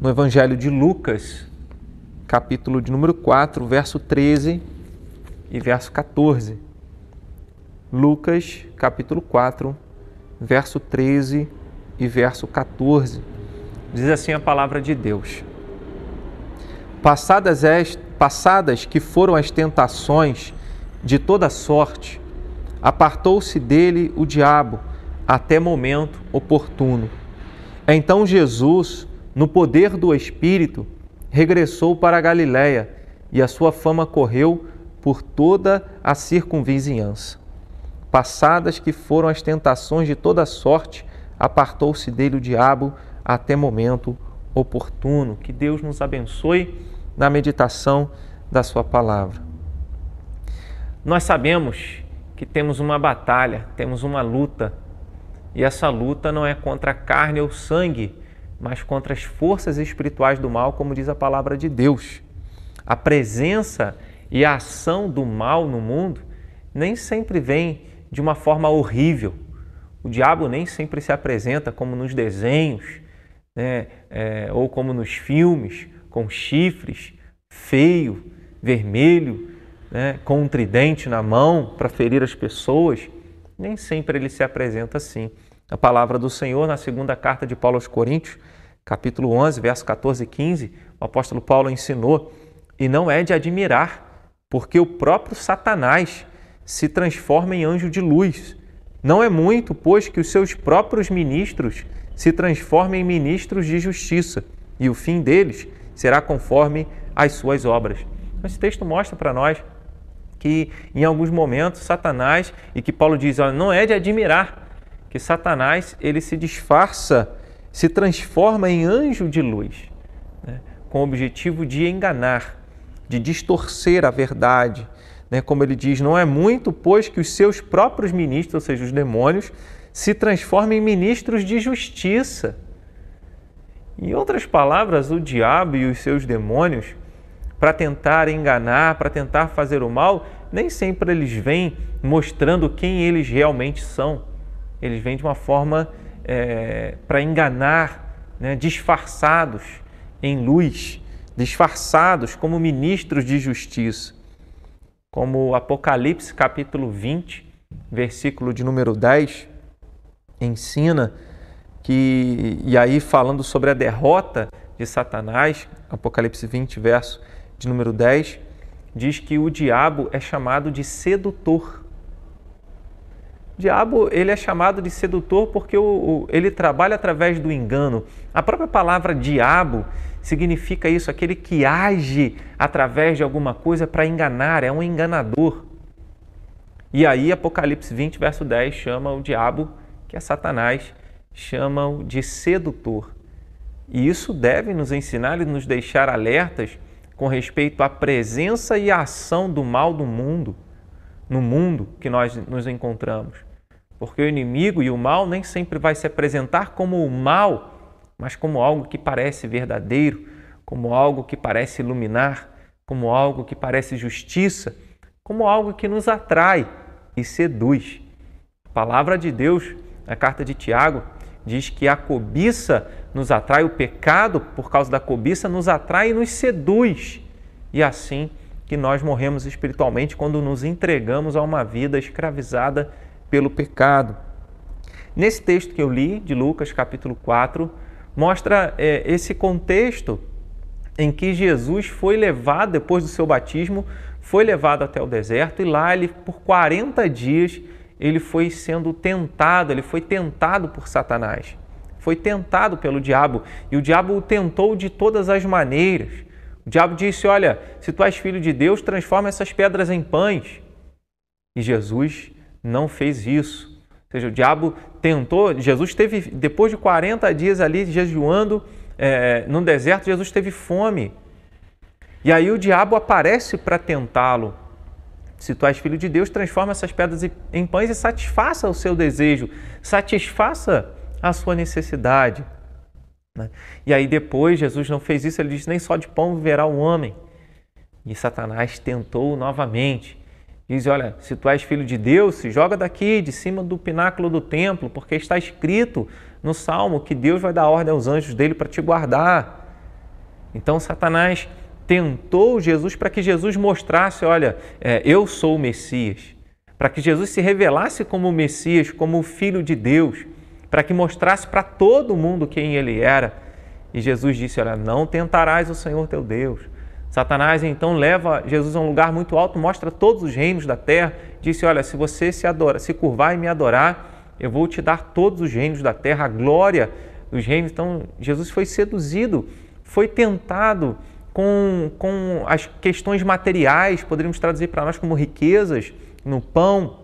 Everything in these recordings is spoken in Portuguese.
no Evangelho de Lucas, capítulo de número 4, verso 13 e verso 14. Lucas, capítulo 4, verso 13 e verso 14. Diz assim a palavra de Deus: Passadas, est, passadas que foram as tentações de toda sorte, apartou-se dele o diabo até momento oportuno. Então Jesus, no poder do Espírito, regressou para a Galiléia e a sua fama correu por toda a circunvizinhança. Passadas que foram as tentações de toda sorte, apartou-se dele o diabo até momento oportuno. Que Deus nos abençoe na meditação da Sua palavra. Nós sabemos que temos uma batalha, temos uma luta, e essa luta não é contra carne ou sangue, mas contra as forças espirituais do mal, como diz a palavra de Deus. A presença e a ação do mal no mundo nem sempre vem de uma forma horrível. O diabo nem sempre se apresenta como nos desenhos, né? É, ou como nos filmes, com chifres, feio, vermelho, né? com um tridente na mão para ferir as pessoas. Nem sempre ele se apresenta assim. A palavra do Senhor, na segunda carta de Paulo aos Coríntios, capítulo 11, verso 14 e 15, o apóstolo Paulo ensinou: E não é de admirar, porque o próprio Satanás se transforma em anjo de luz. Não é muito, pois, que os seus próprios ministros se transformem em ministros de justiça, e o fim deles será conforme as suas obras. Esse texto mostra para nós que em alguns momentos Satanás, e que Paulo diz, olha, não é de admirar, que Satanás ele se disfarça, se transforma em anjo de luz, né? com o objetivo de enganar, de distorcer a verdade. Né? Como ele diz, não é muito, pois que os seus próprios ministros, ou seja, os demônios, se transformem em ministros de justiça. Em outras palavras, o diabo e os seus demônios, para tentar enganar, para tentar fazer o mal, nem sempre eles vêm mostrando quem eles realmente são eles vêm de uma forma é, para enganar, né, disfarçados em luz, disfarçados como ministros de justiça. Como Apocalipse capítulo 20, versículo de número 10, ensina que, e aí falando sobre a derrota de Satanás, Apocalipse 20, verso de número 10, diz que o diabo é chamado de sedutor. Diabo ele é chamado de sedutor porque o, o, ele trabalha através do engano. A própria palavra diabo significa isso, aquele que age através de alguma coisa para enganar, é um enganador. E aí Apocalipse 20, verso 10 chama o diabo, que é Satanás, chama-o de sedutor. E isso deve nos ensinar e nos deixar alertas com respeito à presença e à ação do mal do mundo, no mundo que nós nos encontramos. Porque o inimigo e o mal nem sempre vai se apresentar como o mal, mas como algo que parece verdadeiro, como algo que parece iluminar, como algo que parece justiça, como algo que nos atrai e seduz. A palavra de Deus, na carta de Tiago, diz que a cobiça nos atrai, o pecado, por causa da cobiça, nos atrai e nos seduz. E assim que nós morremos espiritualmente quando nos entregamos a uma vida escravizada pelo pecado. Nesse texto que eu li, de Lucas capítulo 4, mostra é, esse contexto em que Jesus foi levado, depois do seu batismo, foi levado até o deserto e lá ele, por 40 dias, ele foi sendo tentado, ele foi tentado por Satanás, foi tentado pelo diabo e o diabo o tentou de todas as maneiras. O diabo disse: Olha, se tu és filho de Deus, transforma essas pedras em pães. E Jesus não fez isso. Ou seja, o diabo tentou, Jesus teve, depois de 40 dias ali jejuando é, no deserto, Jesus teve fome. E aí o diabo aparece para tentá-lo. Se tu és filho de Deus, transforma essas pedras em pães e satisfaça o seu desejo, satisfaça a sua necessidade. Né? E aí depois Jesus não fez isso, ele disse: nem só de pão viverá o homem. E Satanás tentou novamente. Diz: Olha, se tu és filho de Deus, se joga daqui, de cima do pináculo do templo, porque está escrito no salmo que Deus vai dar ordem aos anjos dele para te guardar. Então Satanás tentou Jesus para que Jesus mostrasse: olha, é, eu sou o Messias. Para que Jesus se revelasse como o Messias, como o Filho de Deus, para que mostrasse para todo mundo quem ele era. E Jesus disse: Olha, não tentarás o Senhor teu Deus. Satanás então leva Jesus a um lugar muito alto, mostra todos os reinos da terra, disse: Olha, se você se adora, se curvar e me adorar, eu vou te dar todos os reinos da terra, a glória dos reinos. Então Jesus foi seduzido, foi tentado com, com as questões materiais, poderíamos traduzir para nós como riquezas no pão,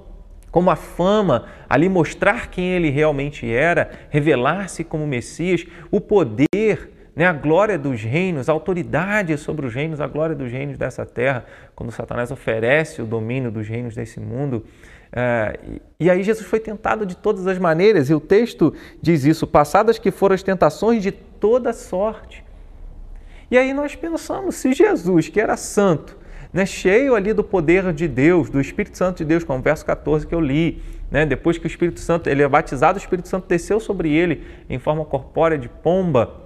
como a fama, ali mostrar quem ele realmente era, revelar-se como Messias, o poder, né, a glória dos reinos, a autoridade sobre os reinos, a glória dos reinos dessa terra, quando Satanás oferece o domínio dos reinos desse mundo. Uh, e aí Jesus foi tentado de todas as maneiras, e o texto diz isso: passadas que foram as tentações de toda sorte. E aí nós pensamos, se Jesus, que era santo, né, cheio ali do poder de Deus, do Espírito Santo de Deus, como o verso 14 que eu li, né, depois que o Espírito Santo, ele é batizado, o Espírito Santo desceu sobre ele em forma corpórea de pomba,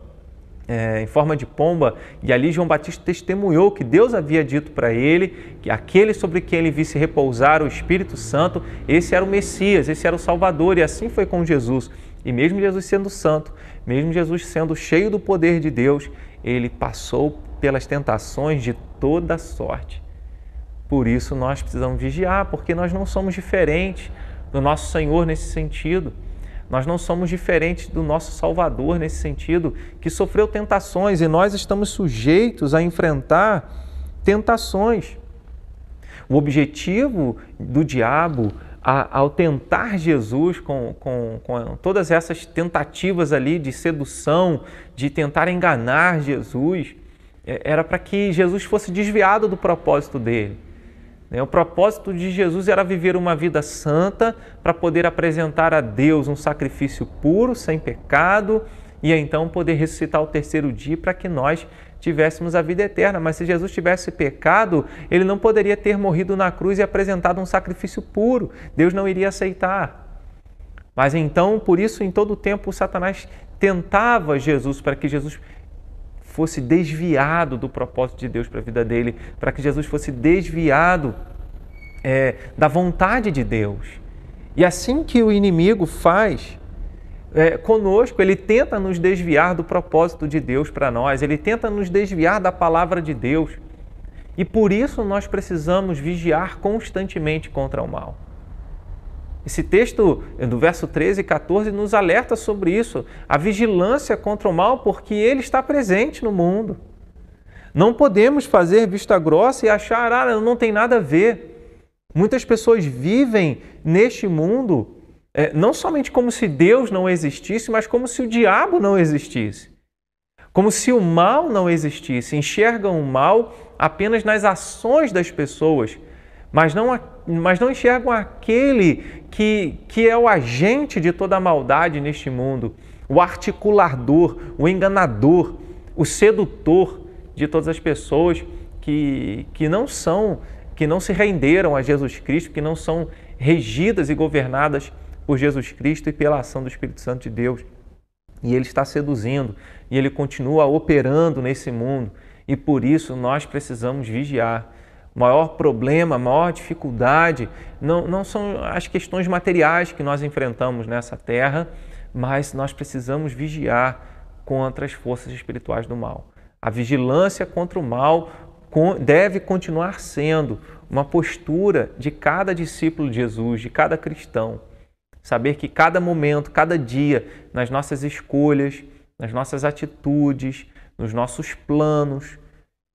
é, em forma de pomba, e ali João Batista testemunhou que Deus havia dito para ele que aquele sobre quem ele visse repousar o Espírito Santo, esse era o Messias, esse era o Salvador, e assim foi com Jesus. E mesmo Jesus sendo santo, mesmo Jesus sendo cheio do poder de Deus, ele passou pelas tentações de toda sorte. Por isso nós precisamos vigiar, porque nós não somos diferentes do nosso Senhor nesse sentido. Nós não somos diferentes do nosso Salvador nesse sentido, que sofreu tentações e nós estamos sujeitos a enfrentar tentações. O objetivo do diabo ao tentar Jesus com, com, com, todas essas tentativas ali de sedução, de tentar enganar Jesus, é, era para que Jesus fosse desviado do propósito dele. Né? O propósito de Jesus era viver uma vida santa para poder apresentar a Deus um sacrifício puro, sem pecado, e então poder ressuscitar o terceiro dia para que nós tivéssemos a vida eterna. Mas se Jesus tivesse pecado, ele não poderia ter morrido na cruz e apresentado um sacrifício puro. Deus não iria aceitar. Mas então, por isso, em todo o tempo, Satanás tentava Jesus para que Jesus fosse desviado do propósito de Deus para a vida dele, para que Jesus fosse desviado é, da vontade de Deus. E assim que o inimigo faz, é, conosco, ele tenta nos desviar do propósito de Deus para nós, ele tenta nos desviar da palavra de Deus. E por isso nós precisamos vigiar constantemente contra o mal. Esse texto do verso 13 e 14 nos alerta sobre isso, a vigilância contra o mal, porque ele está presente no mundo. Não podemos fazer vista grossa e achar, ah, não tem nada a ver. Muitas pessoas vivem neste mundo é, não somente como se Deus não existisse, mas como se o diabo não existisse. Como se o mal não existisse. Enxergam o mal apenas nas ações das pessoas, mas não, mas não enxergam aquele que, que é o agente de toda a maldade neste mundo, o articulador, o enganador, o sedutor de todas as pessoas que, que não são, que não se renderam a Jesus Cristo, que não são regidas e governadas por Jesus Cristo e pela ação do Espírito Santo de Deus. E ele está seduzindo e ele continua operando nesse mundo. E por isso nós precisamos vigiar. Maior problema, maior dificuldade não, não são as questões materiais que nós enfrentamos nessa terra, mas nós precisamos vigiar contra as forças espirituais do mal. A vigilância contra o mal deve continuar sendo uma postura de cada discípulo de Jesus, de cada cristão. Saber que cada momento, cada dia, nas nossas escolhas, nas nossas atitudes, nos nossos planos,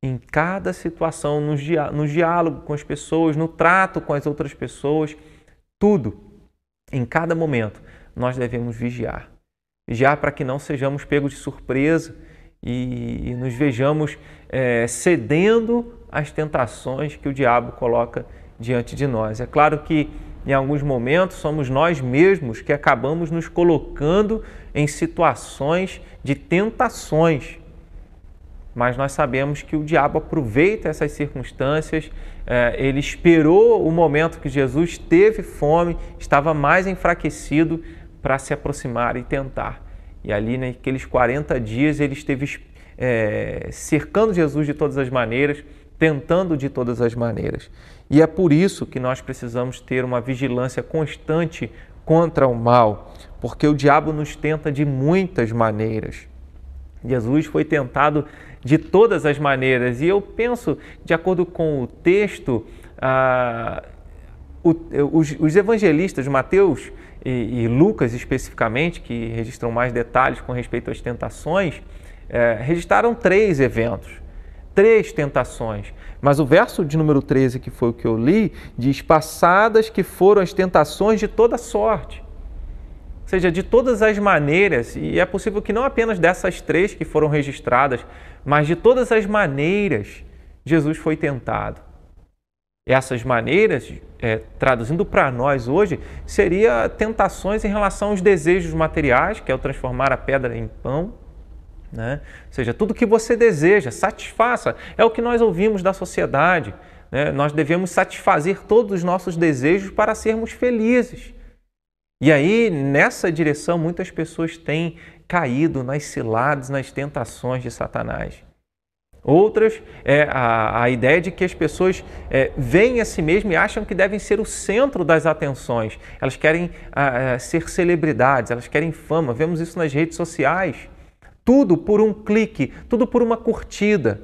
em cada situação, no, no diálogo com as pessoas, no trato com as outras pessoas, tudo, em cada momento, nós devemos vigiar. Vigiar para que não sejamos pegos de surpresa e, e nos vejamos é, cedendo às tentações que o diabo coloca diante de nós. É claro que em alguns momentos, somos nós mesmos que acabamos nos colocando em situações de tentações. Mas nós sabemos que o diabo aproveita essas circunstâncias, é, ele esperou o momento que Jesus teve fome, estava mais enfraquecido para se aproximar e tentar. E ali, naqueles 40 dias, ele esteve é, cercando Jesus de todas as maneiras, tentando de todas as maneiras. E é por isso que nós precisamos ter uma vigilância constante contra o mal, porque o diabo nos tenta de muitas maneiras. Jesus foi tentado de todas as maneiras, e eu penso, de acordo com o texto, ah, o, os, os, evangelistas, Mateus e, e, Lucas especificamente, que registram mais detalhes com respeito às tentações, eh, registraram três eventos, três tentações. Mas o verso de número 13, que foi o que eu li, diz: Passadas que foram as tentações de toda sorte. Ou seja, de todas as maneiras, e é possível que não apenas dessas três que foram registradas, mas de todas as maneiras, Jesus foi tentado. Essas maneiras, é, traduzindo para nós hoje, seria tentações em relação aos desejos materiais, que é o transformar a pedra em pão, né? Ou seja, tudo que você deseja, satisfaça. É o que nós ouvimos da sociedade. Né? Nós devemos satisfazer todos os nossos desejos para sermos felizes. E aí, nessa direção, muitas pessoas têm caído nas ciladas, nas tentações de Satanás. Outras, é a, a ideia de que as pessoas é, veem a si mesmas e acham que devem ser o centro das atenções. Elas querem a, a, ser celebridades, elas querem fama. Vemos isso nas redes sociais. Tudo por um clique, tudo por uma curtida,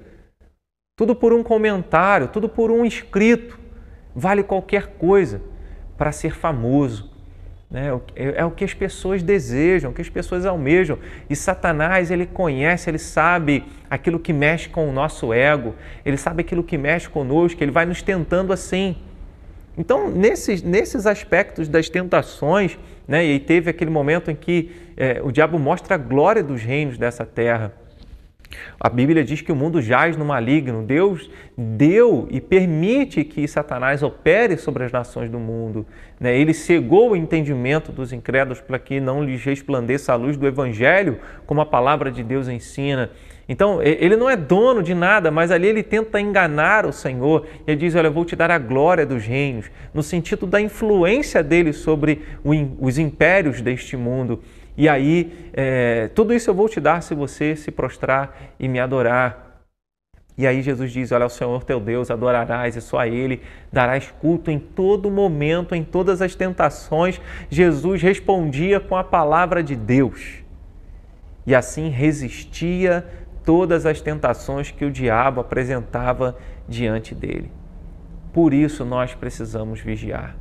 tudo por um comentário, tudo por um inscrito. Vale qualquer coisa para ser famoso. Né? É, é o que as pessoas desejam, o que as pessoas almejam. E Satanás, ele conhece, ele sabe aquilo que mexe com o nosso ego, ele sabe aquilo que mexe conosco, ele vai nos tentando assim. Então, nesses, nesses aspectos das tentações, né, e teve aquele momento em que é, o diabo mostra a glória dos reinos dessa terra. A Bíblia diz que o mundo jaz no maligno. Deus deu e permite que Satanás opere sobre as nações do mundo. Né? Ele cegou o entendimento dos incrédulos para que não lhes resplandeça a luz do Evangelho, como a palavra de Deus ensina. Então, ele não é dono de nada, mas ali ele tenta enganar o Senhor. Ele diz: Olha, eu vou te dar a glória dos reinos, no sentido da influência dele sobre os impérios deste mundo. E aí, é, tudo isso eu vou te dar se você se prostrar e me adorar. E aí Jesus diz: Olha, o Senhor teu Deus adorarás e só a Ele darás culto em todo momento, em todas as tentações. Jesus respondia com a palavra de Deus. E assim resistia todas as tentações que o diabo apresentava diante dele. Por isso nós precisamos vigiar.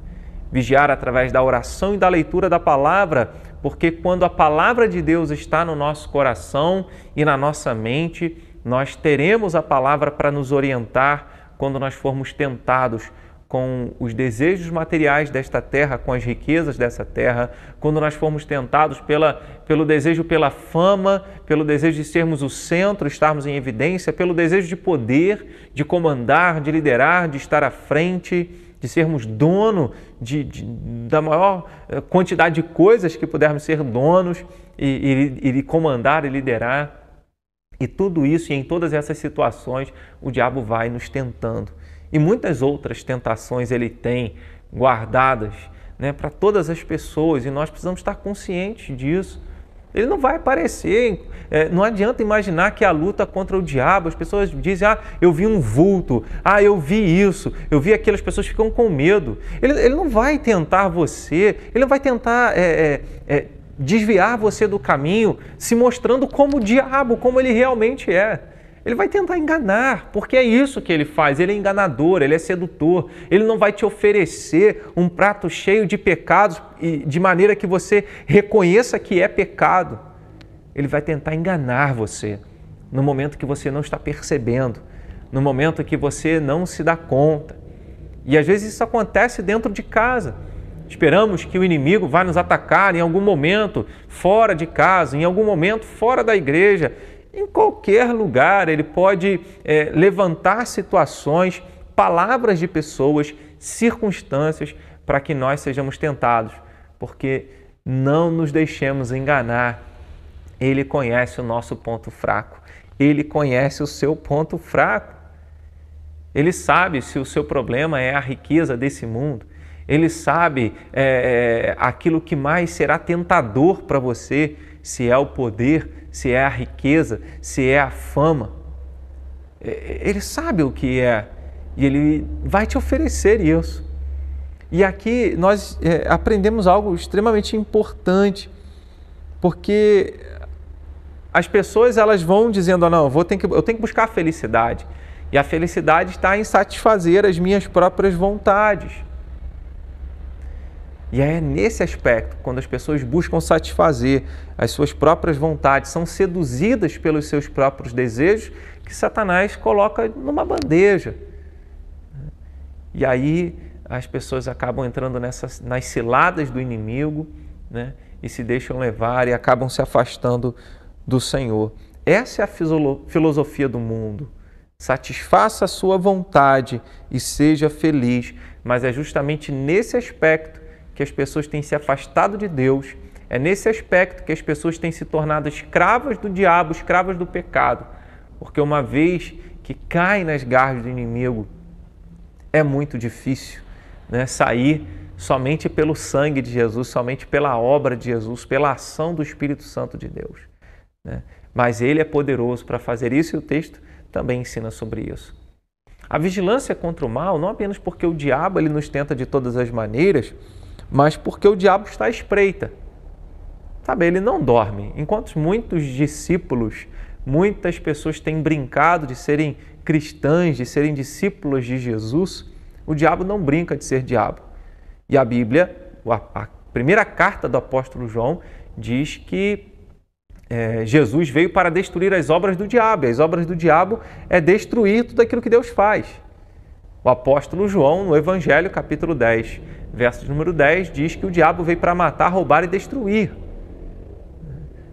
Vigiar através da oração e da leitura da palavra, porque quando a palavra de Deus está no nosso coração e na nossa mente, nós teremos a palavra para nos orientar quando nós formos tentados com os desejos materiais desta terra, com as riquezas dessa terra, quando nós formos tentados pela, pelo desejo pela fama, pelo desejo de sermos o centro, estarmos em evidência, pelo desejo de poder, de comandar, de liderar, de estar à frente, de sermos dono de, de da maior eh, quantidade de coisas que pudermos ser donos e, e, e comandar e liderar. E tudo isso e em todas essas situações o diabo vai nos tentando e muitas outras tentações ele tem guardadas né, para todas as pessoas e nós precisamos estar conscientes disso. Ele não vai aparecer, é, não adianta imaginar que a luta contra o diabo, as pessoas dizem, ah, eu vi um vulto, ah, eu vi isso, eu vi aquilo, as pessoas ficam com medo. Ele, ele não vai tentar você, ele não vai tentar é, é, é desviar você do caminho, se mostrando como o diabo, como ele realmente é. Ele vai tentar enganar, porque é isso que ele faz. Ele é enganador, ele é sedutor. Ele não vai te oferecer um prato cheio de pecados de maneira que você reconheça que é pecado. Ele vai tentar enganar você no momento que você não está percebendo, no momento que você não se dá conta. E às vezes isso acontece dentro de casa. Esperamos que o inimigo vá nos atacar em algum momento fora de casa, em algum momento fora da igreja, em qualquer lugar, ele pode é, levantar situações, palavras de pessoas, circunstâncias para que nós sejamos tentados, porque não nos deixemos enganar. Ele conhece o nosso ponto fraco, ele conhece o seu ponto fraco. Ele sabe se o seu problema é a riqueza desse mundo, ele sabe é, é aquilo que mais será tentador para você, se é o poder se é a riqueza, se é a fama. É, ele sabe o que é e ele vai te oferecer isso. E aqui nós é, aprendemos algo extremamente importante, porque as pessoas elas vão dizendo, oh, não, eu, vou que, eu tenho que buscar a felicidade. E a felicidade está em satisfazer as minhas próprias vontades. E é nesse aspecto, quando as pessoas buscam satisfazer as suas próprias vontades, são seduzidas pelos seus próprios desejos, que Satanás coloca numa bandeja. E aí as pessoas acabam entrando nessas, nas ciladas do inimigo né? e se deixam levar e acabam se afastando do Senhor. Essa é a filosofia do mundo. Satisfaça a sua vontade e seja feliz. Mas é justamente nesse aspecto que as pessoas têm se afastado de Deus. É nesse aspecto que as pessoas têm se tornado escravas do diabo, escravas do pecado. Porque uma vez que caem nas garras do inimigo, é muito difícil né, sair somente pelo sangue de Jesus, somente pela obra de Jesus, pela ação do Espírito Santo de Deus. Né? Mas Ele é poderoso para fazer isso e o texto também ensina sobre isso. A vigilância contra o mal, não apenas porque o diabo ele nos tenta de todas as maneiras, mas porque o diabo está à espreita. Sabe, ele não dorme. Enquanto muitos discípulos, muitas pessoas têm brincado de serem cristãs, de serem discípulos de Jesus, o diabo não brinca de ser diabo. E a Bíblia, a primeira carta do apóstolo João, diz que é, Jesus veio para destruir as obras do diabo. E as obras do diabo é destruir tudo aquilo que Deus faz. O apóstolo João, no Evangelho, capítulo 10, verso número 10, diz que o diabo veio para matar, roubar e destruir.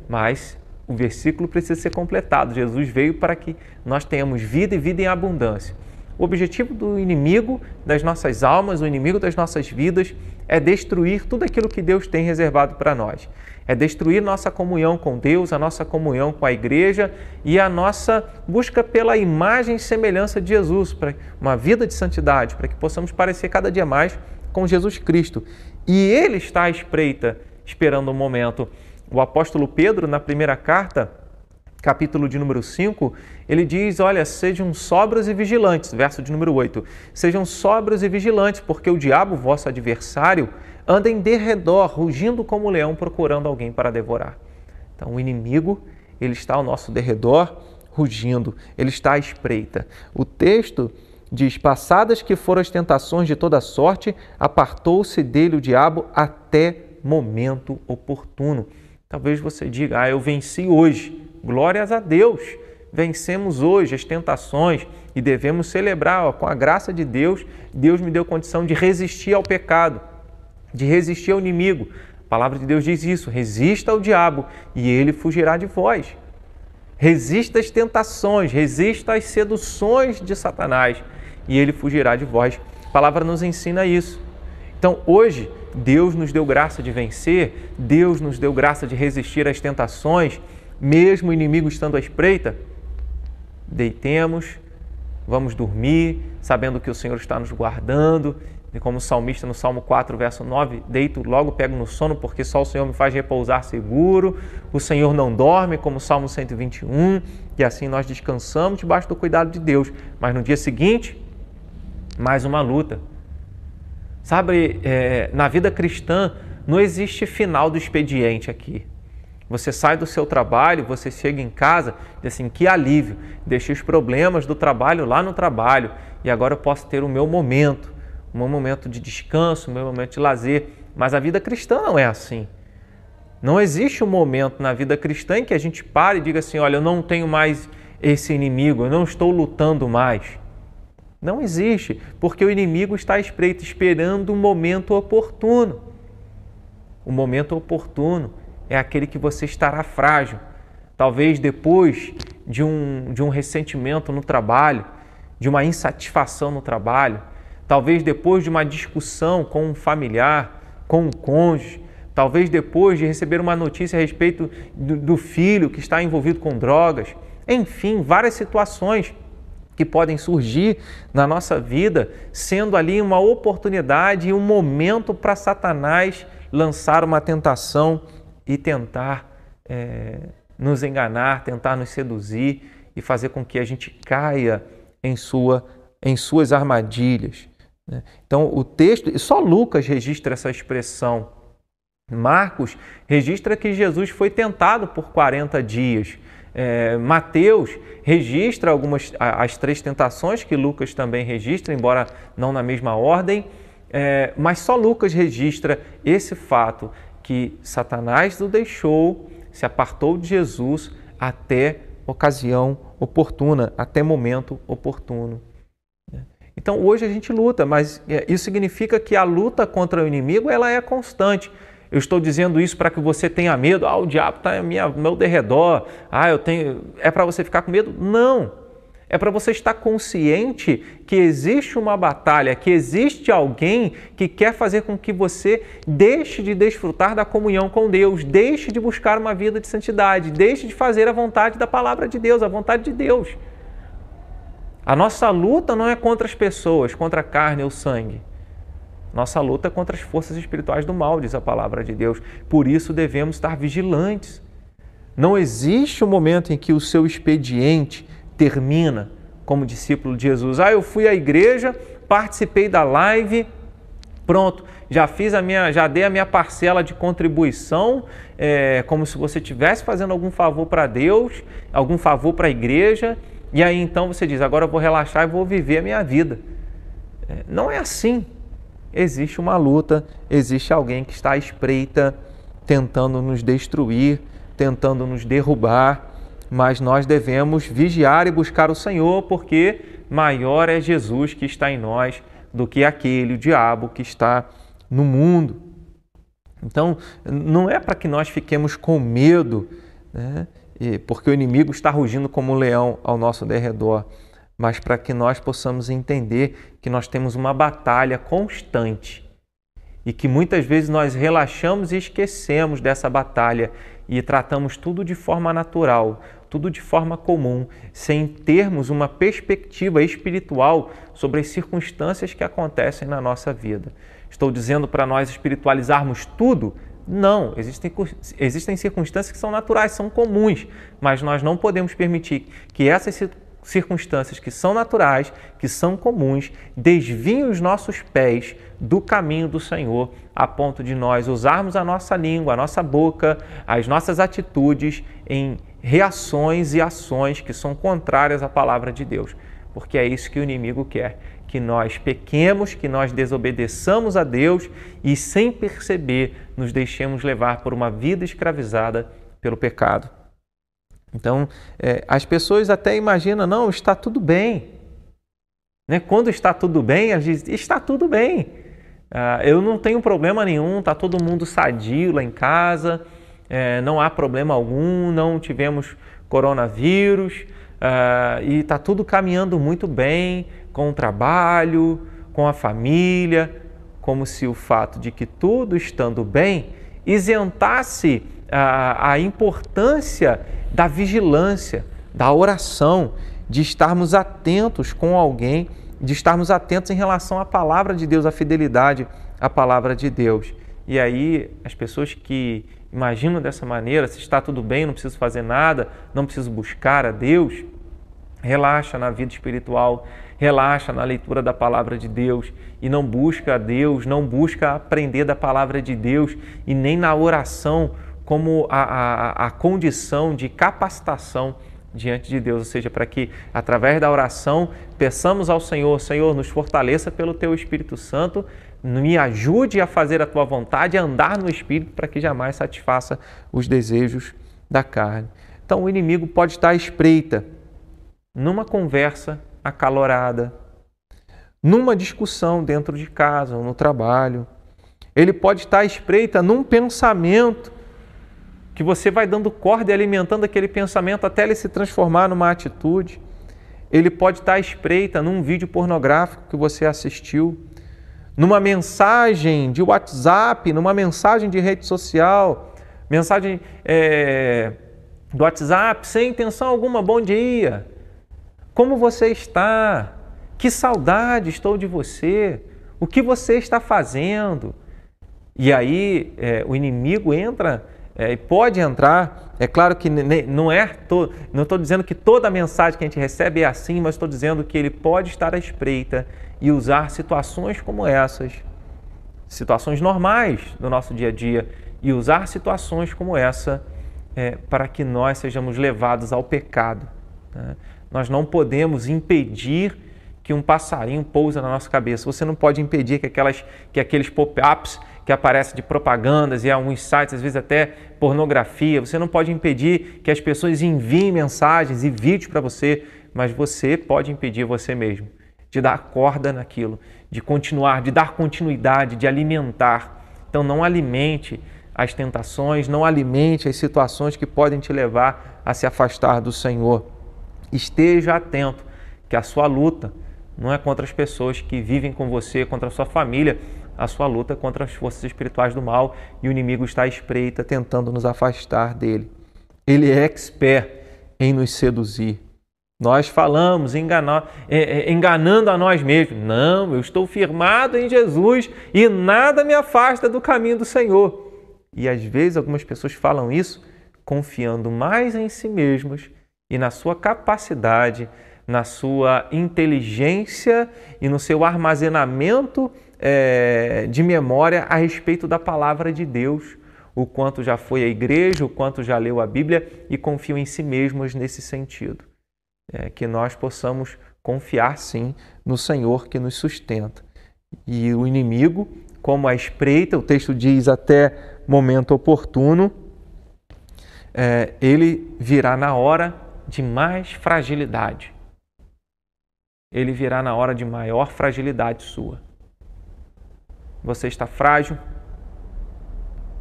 Mas o versículo precisa ser completado. Jesus veio para que nós tenhamos vida e vida em abundância. O objetivo do inimigo das nossas almas, o inimigo das nossas vidas, é destruir tudo aquilo que Deus tem reservado para nós. É destruir nossa comunhão com Deus, a nossa comunhão com a igreja e a nossa busca pela imagem e semelhança de Jesus, para uma vida de santidade, para que possamos parecer cada dia mais com Jesus Cristo. E Ele está à espreita, esperando o um momento o apóstolo Pedro, na primeira carta, capítulo de número 5, ele diz: Olha, sejam sóbrios e vigilantes, verso de número 8. Sejam sóbrios e vigilantes, porque o diabo, vosso adversário, anda em derredor, rugindo como leão, procurando alguém para devorar. Então, o inimigo, ele está ao nosso derredor, rugindo, ele está à espreita. O texto diz: Passadas que foram as tentações de toda sorte, apartou-se dele o diabo até momento oportuno. Talvez você diga: Ah, eu venci hoje. Glórias a Deus! Vencemos hoje as tentações e devemos celebrar ó, com a graça de Deus. Deus me deu condição de resistir ao pecado, de resistir ao inimigo. A palavra de Deus diz isso: resista ao diabo e ele fugirá de vós. Resista às tentações, resista às seduções de Satanás e ele fugirá de vós. A palavra nos ensina isso. Então, hoje, Deus nos deu graça de vencer, Deus nos deu graça de resistir às tentações, mesmo o inimigo estando à espreita. Deitemos, vamos dormir, sabendo que o Senhor está nos guardando. E como o salmista no Salmo 4, verso 9, deito, logo pego no sono, porque só o Senhor me faz repousar seguro. O Senhor não dorme, como o Salmo 121, e assim nós descansamos debaixo do cuidado de Deus. Mas no dia seguinte, mais uma luta Sabe, é, na vida cristã não existe final do expediente aqui. Você sai do seu trabalho, você chega em casa e assim, que alívio, deixei os problemas do trabalho lá no trabalho e agora eu posso ter o meu momento, o meu momento de descanso, o meu momento de lazer. Mas a vida cristã não é assim. Não existe um momento na vida cristã em que a gente pare e diga assim: olha, eu não tenho mais esse inimigo, eu não estou lutando mais. Não existe, porque o inimigo está à espreita, esperando o momento oportuno. O momento oportuno é aquele que você estará frágil. Talvez depois de um, de um ressentimento no trabalho, de uma insatisfação no trabalho, talvez depois de uma discussão com um familiar, com um cônjuge, talvez depois de receber uma notícia a respeito do, do filho que está envolvido com drogas, enfim, várias situações que podem surgir na nossa vida, sendo ali uma oportunidade e um momento para Satanás lançar uma tentação e tentar é, nos enganar, tentar nos seduzir e fazer com que a gente caia em, sua, em suas armadilhas. Né? Então, o texto, só Lucas registra essa expressão. Marcos registra que Jesus foi tentado por 40 dias. É, Mateus registra algumas as três tentações que Lucas também registra, embora não na mesma ordem, é, mas só Lucas registra esse fato que Satanás o deixou, se apartou de Jesus até ocasião oportuna, até momento oportuno. Então hoje a gente luta, mas é, isso significa que a luta contra o inimigo ela é constante. Eu estou dizendo isso para que você tenha medo. Ah, o diabo está ao meu derredor. Ah, eu tenho. É para você ficar com medo? Não. É para você estar consciente que existe uma batalha, que existe alguém que quer fazer com que você deixe de desfrutar da comunhão com Deus, deixe de buscar uma vida de santidade, deixe de fazer a vontade da palavra de Deus, a vontade de Deus. A nossa luta não é contra as pessoas, contra a carne ou sangue. Nossa luta contra as forças espirituais do mal, diz a palavra de Deus. Por isso devemos estar vigilantes. Não existe um momento em que o seu expediente termina como discípulo de Jesus. Ah, eu fui à igreja, participei da live, pronto, já fiz a minha, já dei a minha parcela de contribuição, é, como se você estivesse fazendo algum favor para Deus, algum favor para a igreja, e aí então você diz, agora eu vou relaxar e vou viver a minha vida. É, não é assim. Existe uma luta, existe alguém que está à espreita, tentando nos destruir, tentando nos derrubar, mas nós devemos vigiar e buscar o Senhor, porque maior é Jesus que está em nós do que aquele, o diabo, que está no mundo. Então, não é para que nós fiquemos com medo, né? porque o inimigo está rugindo como um leão ao nosso derredor, mas para que nós possamos entender que nós temos uma batalha constante e que muitas vezes nós relaxamos e esquecemos dessa batalha e tratamos tudo de forma natural, tudo de forma comum, sem termos uma perspectiva espiritual sobre as circunstâncias que acontecem na nossa vida. Estou dizendo para nós espiritualizarmos tudo? Não, existem, existem circunstâncias que são naturais, são comuns, mas nós não podemos permitir que essas circunstâncias que são naturais, que são comuns, desviem os nossos pés do caminho do Senhor, a ponto de nós usarmos a nossa língua, a nossa boca, as nossas atitudes em reações e ações que são contrárias à palavra de Deus, porque é isso que o inimigo quer, que nós pequemos, que nós desobedeçamos a Deus e sem perceber nos deixemos levar por uma vida escravizada pelo pecado. Então, é, as pessoas até imaginam, não, está tudo bem. Né? Quando está tudo bem, a gente diz, está tudo bem. Ah, eu não tenho problema nenhum, está todo mundo sadio lá em casa, é, não há problema algum, não tivemos coronavírus uh, e está tudo caminhando muito bem com o trabalho, com a família, como se o fato de que tudo estando bem isentasse a, a importância da vigilância, da oração, de estarmos atentos com alguém, de estarmos atentos em relação à palavra de Deus, à fidelidade à palavra de Deus. E aí, as pessoas que imaginam dessa maneira, se está tudo bem, não preciso fazer nada, não preciso buscar a Deus, relaxa na vida espiritual, relaxa na leitura da palavra de Deus e não busca a Deus, não busca aprender da palavra de Deus e nem na oração como a, a, a condição de capacitação diante de Deus, ou seja, para que através da oração peçamos ao Senhor, Senhor, nos fortaleça pelo teu Espírito Santo me ajude a fazer a tua vontade, a andar no espírito para que jamais satisfaça os desejos da carne. Então o inimigo pode estar à espreita numa conversa acalorada, numa discussão dentro de casa ou no trabalho. Ele pode estar à espreita num pensamento que você vai dando corda e alimentando aquele pensamento até ele se transformar numa atitude. Ele pode estar à espreita num vídeo pornográfico que você assistiu numa mensagem de WhatsApp, numa mensagem de rede social, mensagem é, do WhatsApp, sem intenção alguma, bom dia, como você está? Que saudade estou de você, o que você está fazendo? E aí é, o inimigo entra é, e pode entrar. É claro que não é, to, não estou dizendo que toda a mensagem que a gente recebe é assim, mas estou dizendo que ele pode estar à espreita e usar situações como essas, situações normais do nosso dia a dia, e usar situações como essa é, para que nós sejamos levados ao pecado. Né? Nós não podemos impedir que um passarinho pousa na nossa cabeça. Você não pode impedir que, aquelas, que aqueles pop-ups que aparecem de propagandas e alguns sites, às vezes até pornografia, você não pode impedir que as pessoas enviem mensagens e vídeos para você, mas você pode impedir você mesmo de dar corda naquilo, de continuar, de dar continuidade, de alimentar. Então não alimente as tentações, não alimente as situações que podem te levar a se afastar do Senhor. Esteja atento que a sua luta não é contra as pessoas que vivem com você, contra a sua família, a sua luta contra as forças espirituais do mal e o inimigo está à espreita tentando nos afastar dele. Ele é expert em nos seduzir. Nós falamos enganar, é, é, enganando a nós mesmos. Não, eu estou firmado em Jesus e nada me afasta do caminho do Senhor. E às vezes algumas pessoas falam isso confiando mais em si mesmos e na sua capacidade na sua inteligência e no seu armazenamento é, de memória a respeito da palavra de Deus, o quanto já foi à igreja, o quanto já leu a Bíblia e confiam em si mesmos nesse sentido. É, que nós possamos confiar sim no Senhor que nos sustenta. E o inimigo, como a espreita, o texto diz até momento oportuno, é, ele virá na hora de mais fragilidade ele virá na hora de maior fragilidade sua. Você está frágil,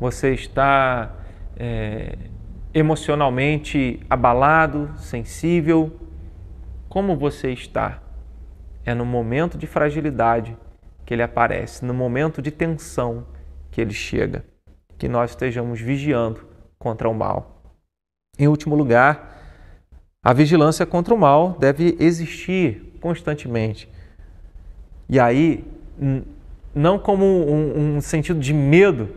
você está é, emocionalmente abalado, sensível. Como você está? É no momento de fragilidade que ele aparece, no momento de tensão que ele chega, que nós estejamos vigiando contra o mal. Em último lugar, a vigilância contra o mal deve existir constantemente. E aí, não como um, um sentido de medo,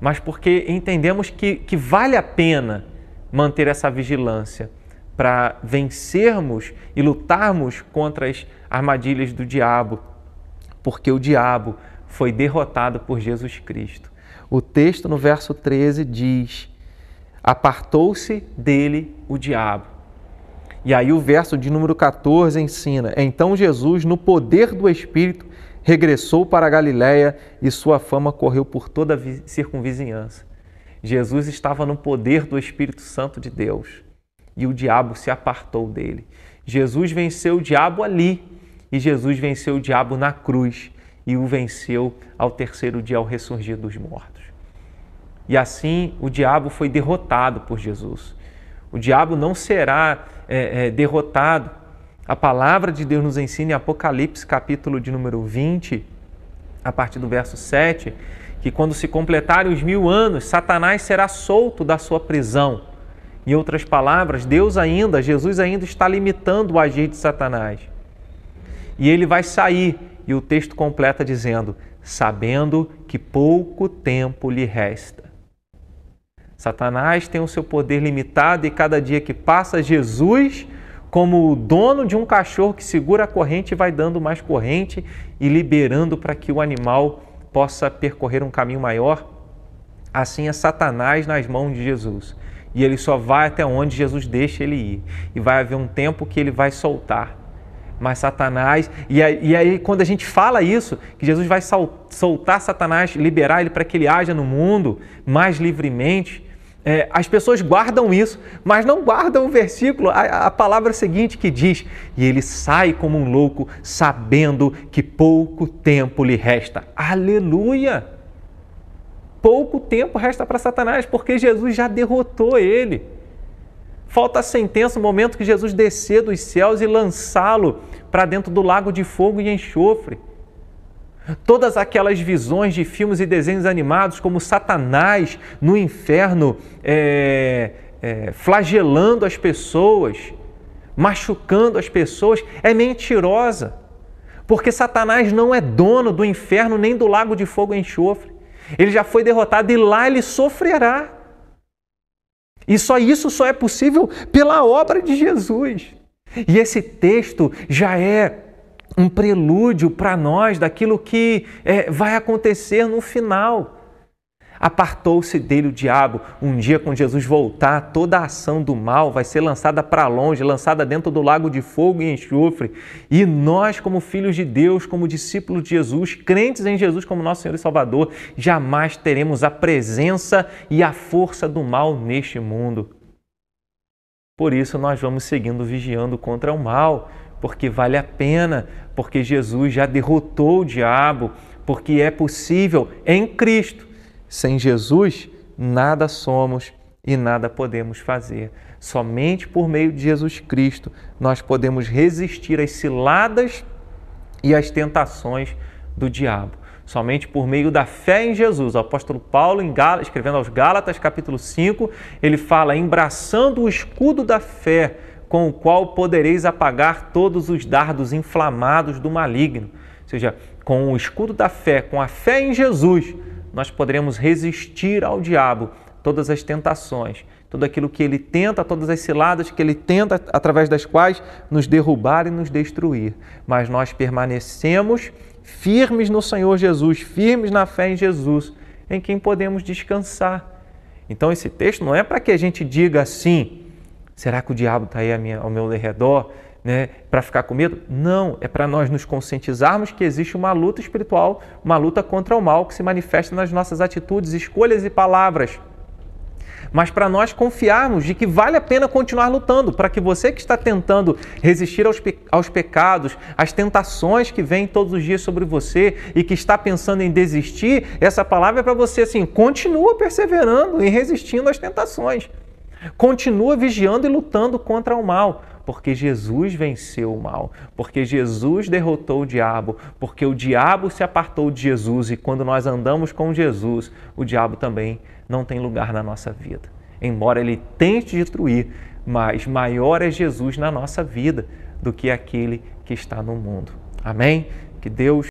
mas porque entendemos que, que vale a pena manter essa vigilância para vencermos e lutarmos contra as armadilhas do diabo, porque o diabo foi derrotado por Jesus Cristo. O texto no verso 13 diz: Apartou-se dele o diabo e aí o verso de número 14 ensina: Então Jesus, no poder do Espírito, regressou para a Galiléia e sua fama correu por toda a circunvizinhança. Jesus estava no poder do Espírito Santo de Deus e o diabo se apartou dele. Jesus venceu o diabo ali e Jesus venceu o diabo na cruz e o venceu ao terceiro dia ao ressurgir dos mortos. E assim o diabo foi derrotado por Jesus. O diabo não será é, é, derrotado. A palavra de Deus nos ensina em Apocalipse, capítulo de número 20, a partir do verso 7, que quando se completarem os mil anos, Satanás será solto da sua prisão. Em outras palavras, Deus ainda, Jesus ainda está limitando o agir de Satanás. E ele vai sair, e o texto completa dizendo: sabendo que pouco tempo lhe resta. Satanás tem o seu poder limitado e cada dia que passa, Jesus, como o dono de um cachorro que segura a corrente, vai dando mais corrente e liberando para que o animal possa percorrer um caminho maior. Assim é Satanás nas mãos de Jesus. E ele só vai até onde Jesus deixa ele ir. E vai haver um tempo que ele vai soltar. Mas Satanás, e aí, e aí, quando a gente fala isso, que Jesus vai soltar Satanás, liberar ele para que ele haja no mundo mais livremente, é, as pessoas guardam isso, mas não guardam o versículo, a, a, palavra seguinte que diz: E ele sai como um louco, sabendo que pouco tempo lhe resta. Aleluia! Pouco tempo resta para Satanás, porque Jesus já derrotou ele. Falta a sentença, o momento que Jesus descer dos céus e lançá-lo para dentro do lago de fogo e enxofre. Todas aquelas visões de filmes e desenhos animados, como Satanás no inferno, é, é, flagelando as pessoas, machucando as pessoas, é mentirosa. Porque Satanás não é dono do inferno nem do lago de fogo e enxofre. Ele já foi derrotado e lá ele sofrerá. E só isso só é possível pela obra de Jesus. E esse texto já é um prelúdio para nós daquilo que é, vai acontecer no final. Apartou-se dele o diabo. Um dia, quando Jesus voltar, toda a ação do mal vai ser lançada para longe, lançada dentro do lago de fogo e enxofre. E nós, como filhos de Deus, como discípulos de Jesus, crentes em Jesus como nosso Senhor e Salvador, jamais teremos a presença e a força do mal neste mundo. Por isso, nós vamos seguindo vigiando contra o mal, porque vale a pena, porque Jesus já derrotou o diabo, porque é possível em Cristo sem Jesus, nada somos e nada podemos fazer. Somente por meio de Jesus Cristo nós podemos resistir às ciladas e às tentações do diabo. Somente por meio da fé em Jesus. O apóstolo Paulo, escrevendo aos Gálatas, capítulo 5, ele fala: embraçando o escudo da fé, com o qual podereis apagar todos os dardos inflamados do maligno. Ou seja, com o escudo da fé, com a fé em Jesus, nós poderemos resistir ao diabo, todas as tentações, tudo aquilo que ele tenta, todas as ciladas que ele tenta, através das quais nos derrubar e nos destruir. Mas nós permanecemos firmes no Senhor Jesus, firmes na fé em Jesus, em quem podemos descansar. Então, esse texto não é para que a gente diga assim: será que o diabo está aí ao meu redor? né, para ficar com medo? Não, é para nós nos conscientizarmos que existe uma luta espiritual, uma luta contra o mal que se manifesta nas nossas atitudes, escolhas e palavras. Mas para nós confiarmos de que vale a pena continuar lutando, para que você que está tentando resistir aos, pe aos pecados, às tentações que vêm todos os dias sobre você e que está pensando em desistir, essa palavra é para você assim: continua perseverando e resistindo às tentações. Continua vigiando e lutando contra o mal, porque Jesus venceu o mal, porque Jesus derrotou o diabo, porque o diabo se apartou de Jesus e quando nós andamos com Jesus, o diabo também não tem lugar na nossa vida. Embora ele tente destruir, mas maior é Jesus na nossa vida do que aquele que está no mundo. Amém? Que Deus